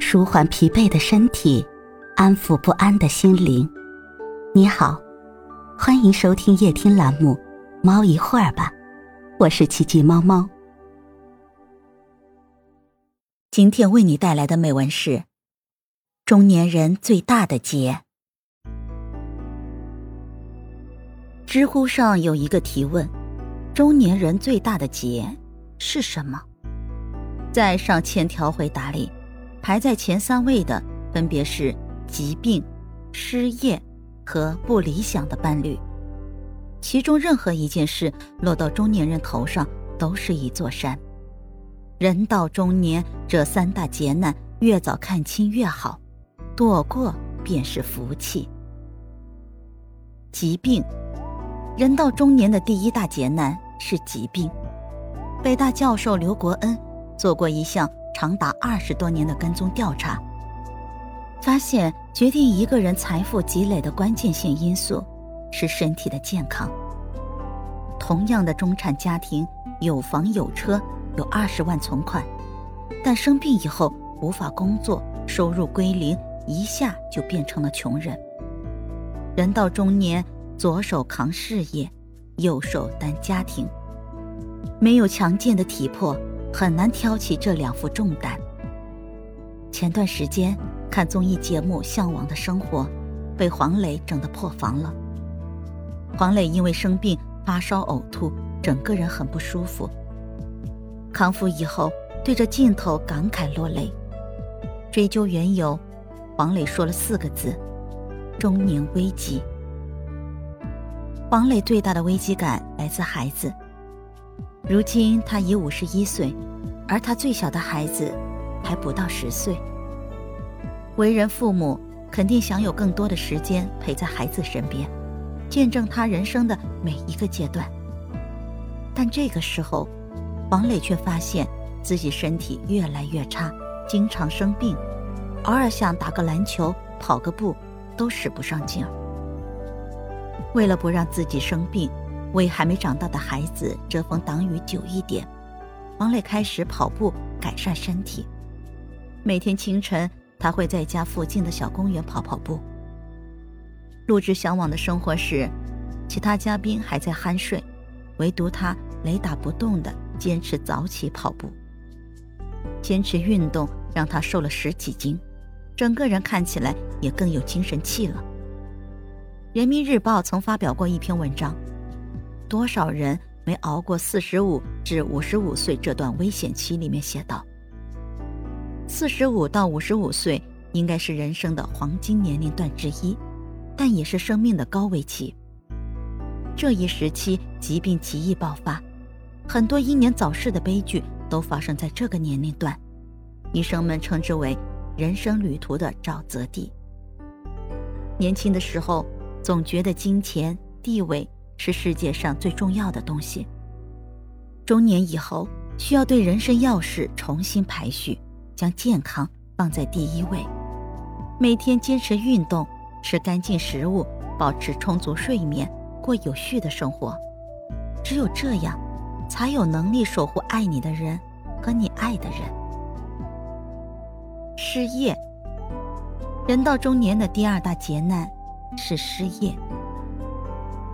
舒缓疲惫的身体，安抚不安的心灵。你好，欢迎收听夜听栏目《猫一会儿吧》，我是奇迹猫猫。今天为你带来的美文是：中年人最大的劫。知乎上有一个提问：中年人最大的劫是什么？在上千条回答里，排在前三位的分别是疾病、失业和不理想的伴侣。其中任何一件事落到中年人头上都是一座山。人到中年，这三大劫难越早看清越好，躲过便是福气。疾病。人到中年的第一大劫难是疾病。北大教授刘国恩做过一项长达二十多年的跟踪调查，发现决定一个人财富积累的关键性因素是身体的健康。同样的中产家庭，有房有车，有二十万存款，但生病以后无法工作，收入归零，一下就变成了穷人。人到中年。左手扛事业，右手担家庭，没有强健的体魄，很难挑起这两副重担。前段时间看综艺节目《向往的生活》，被黄磊整得破防了。黄磊因为生病发烧呕吐，整个人很不舒服。康复以后，对着镜头感慨落泪。追究缘由，黄磊说了四个字：中年危机。黄磊最大的危机感来自孩子。如今他已五十一岁，而他最小的孩子还不到十岁。为人父母，肯定想有更多的时间陪在孩子身边，见证他人生的每一个阶段。但这个时候，黄磊却发现自己身体越来越差，经常生病，偶尔想打个篮球、跑个步，都使不上劲儿。为了不让自己生病，为还没长大的孩子遮风挡雨久一点，王磊开始跑步改善身体。每天清晨，他会在家附近的小公园跑跑步。录制《向往的生活》时，其他嘉宾还在酣睡，唯独他雷打不动地坚持早起跑步。坚持运动让他瘦了十几斤，整个人看起来也更有精神气了。人民日报曾发表过一篇文章，多少人没熬过四十五至五十五岁这段危险期？里面写道：四十五到五十五岁应该是人生的黄金年龄段之一，但也是生命的高危期。这一时期疾病极易爆发，很多英年早逝的悲剧都发生在这个年龄段，医生们称之为人生旅途的沼泽地。年轻的时候。总觉得金钱、地位是世界上最重要的东西。中年以后，需要对人生要事重新排序，将健康放在第一位。每天坚持运动，吃干净食物，保持充足睡眠，过有序的生活。只有这样，才有能力守护爱你的人和你爱的人。失业，人到中年的第二大劫难。是失业。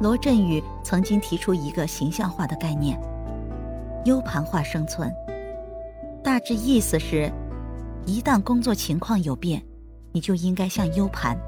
罗振宇曾经提出一个形象化的概念：U 盘化生存。大致意思是，一旦工作情况有变，你就应该像 U 盘，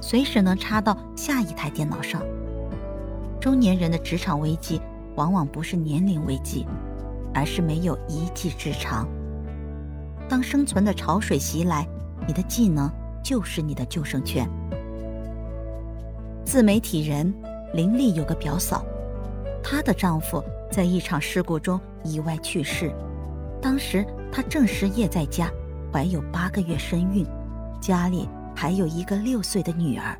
随时能插到下一台电脑上。中年人的职场危机，往往不是年龄危机，而是没有一技之长。当生存的潮水袭来，你的技能就是你的救生圈。自媒体人林丽有个表嫂，她的丈夫在一场事故中意外去世。当时她正失业在家，怀有八个月身孕，家里还有一个六岁的女儿。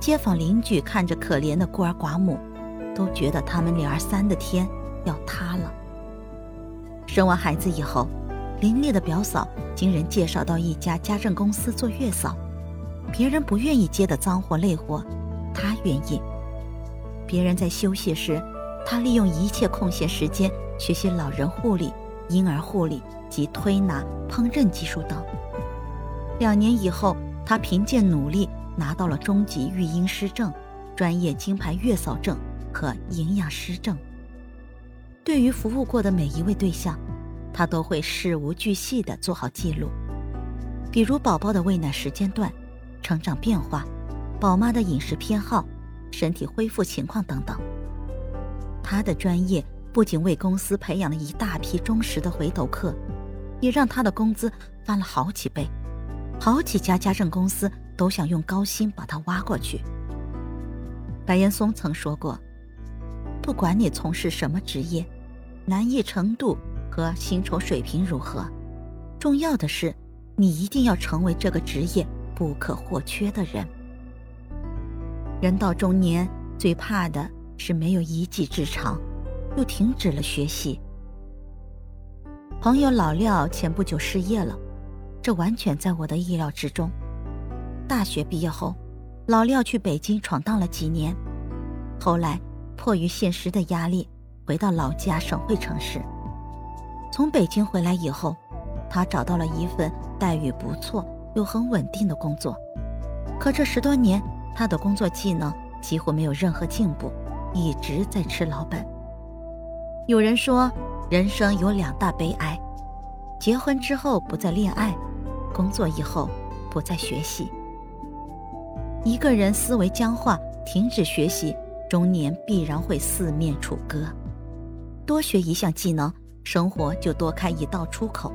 街坊邻居看着可怜的孤儿寡母，都觉得他们女儿三的天要塌了。生完孩子以后，林丽的表嫂经人介绍到一家家政公司做月嫂，别人不愿意接的脏活累活。她愿意。别人在休息时，他利用一切空闲时间学习老人护理、婴儿护理及推拿、烹饪技术等。两年以后，他凭借努力拿到了中级育婴师证、专业金牌月嫂证和营养师证。对于服务过的每一位对象，他都会事无巨细地做好记录，比如宝宝的喂奶时间段、成长变化、宝妈的饮食偏好、身体恢复情况等等。他的专业不仅为公司培养了一大批忠实的回头客，也让他的工资翻了好几倍，好几家家政公司都想用高薪把他挖过去。白岩松曾说过：“不管你从事什么职业。”难易程度和薪酬水平如何？重要的是，你一定要成为这个职业不可或缺的人。人到中年，最怕的是没有一技之长，又停止了学习。朋友老廖前不久失业了，这完全在我的意料之中。大学毕业后，老廖去北京闯荡了几年，后来迫于现实的压力。回到老家省会城市。从北京回来以后，他找到了一份待遇不错又很稳定的工作。可这十多年，他的工作技能几乎没有任何进步，一直在吃老本。有人说，人生有两大悲哀：结婚之后不再恋爱，工作以后不再学习。一个人思维僵化，停止学习，中年必然会四面楚歌。多学一项技能，生活就多开一道出口；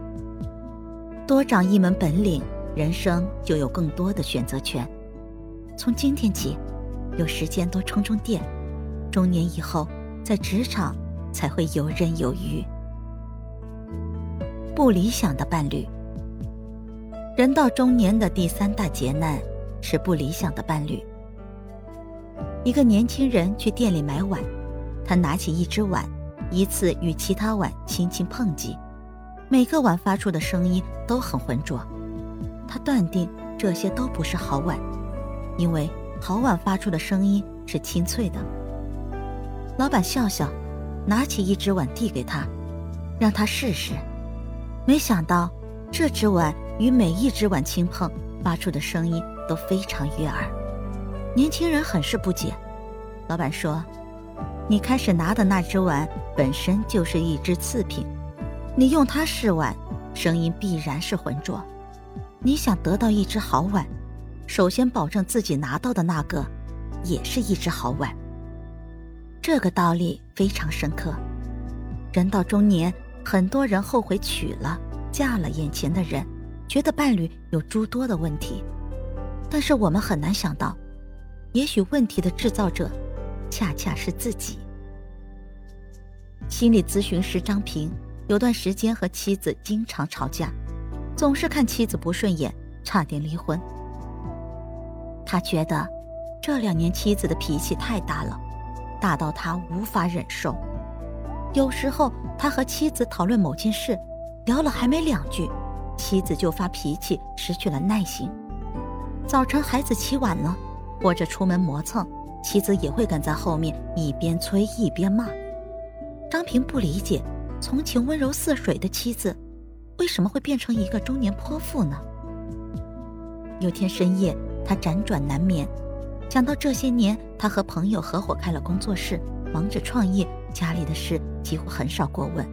多长一门本领，人生就有更多的选择权。从今天起，有时间多充充电，中年以后在职场才会游刃有余。不理想的伴侣，人到中年的第三大劫难是不理想的伴侣。一个年轻人去店里买碗，他拿起一只碗。一次与其他碗轻轻碰击，每个碗发出的声音都很浑浊。他断定这些都不是好碗，因为好碗发出的声音是清脆的。老板笑笑，拿起一只碗递给他，让他试试。没想到这只碗与每一只碗轻碰发出的声音都非常悦耳。年轻人很是不解。老板说。你开始拿的那只碗本身就是一只次品，你用它试碗，声音必然是浑浊。你想得到一只好碗，首先保证自己拿到的那个也是一只好碗。这个道理非常深刻。人到中年，很多人后悔娶了、嫁了眼前的人，觉得伴侣有诸多的问题。但是我们很难想到，也许问题的制造者。恰恰是自己。心理咨询师张平有段时间和妻子经常吵架，总是看妻子不顺眼，差点离婚。他觉得这两年妻子的脾气太大了，大到他无法忍受。有时候他和妻子讨论某件事，聊了还没两句，妻子就发脾气，失去了耐心。早晨孩子起晚了，或者出门磨蹭。妻子也会跟在后面，一边催一边骂。张平不理解，从前温柔似水的妻子，为什么会变成一个中年泼妇呢？有天深夜，他辗转难眠，想到这些年他和朋友合伙开了工作室，忙着创业，家里的事几乎很少过问。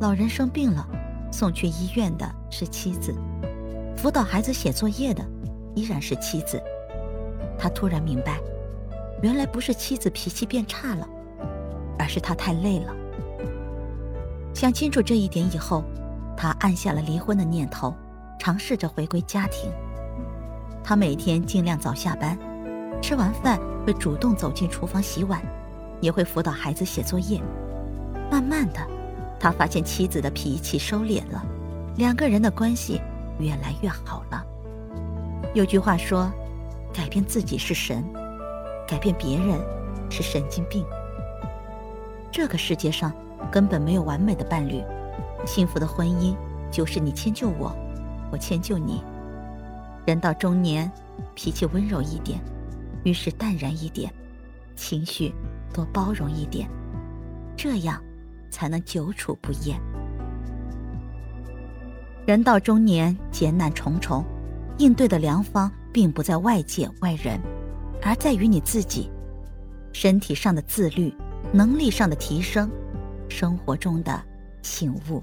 老人生病了，送去医院的是妻子，辅导孩子写作业的依然是妻子。他突然明白。原来不是妻子脾气变差了，而是他太累了。想清楚这一点以后，他按下了离婚的念头，尝试着回归家庭。他每天尽量早下班，吃完饭会主动走进厨房洗碗，也会辅导孩子写作业。慢慢的，他发现妻子的脾气收敛了，两个人的关系越来越好了。有句话说：“改变自己是神。”改变别人是神经病。这个世界上根本没有完美的伴侣，幸福的婚姻就是你迁就我，我迁就你。人到中年，脾气温柔一点，遇事淡然一点，情绪多包容一点，这样才能久处不厌。人到中年，劫难重重，应对的良方并不在外界外人，而在于你自己。身体上的自律，能力上的提升，生活中的醒悟。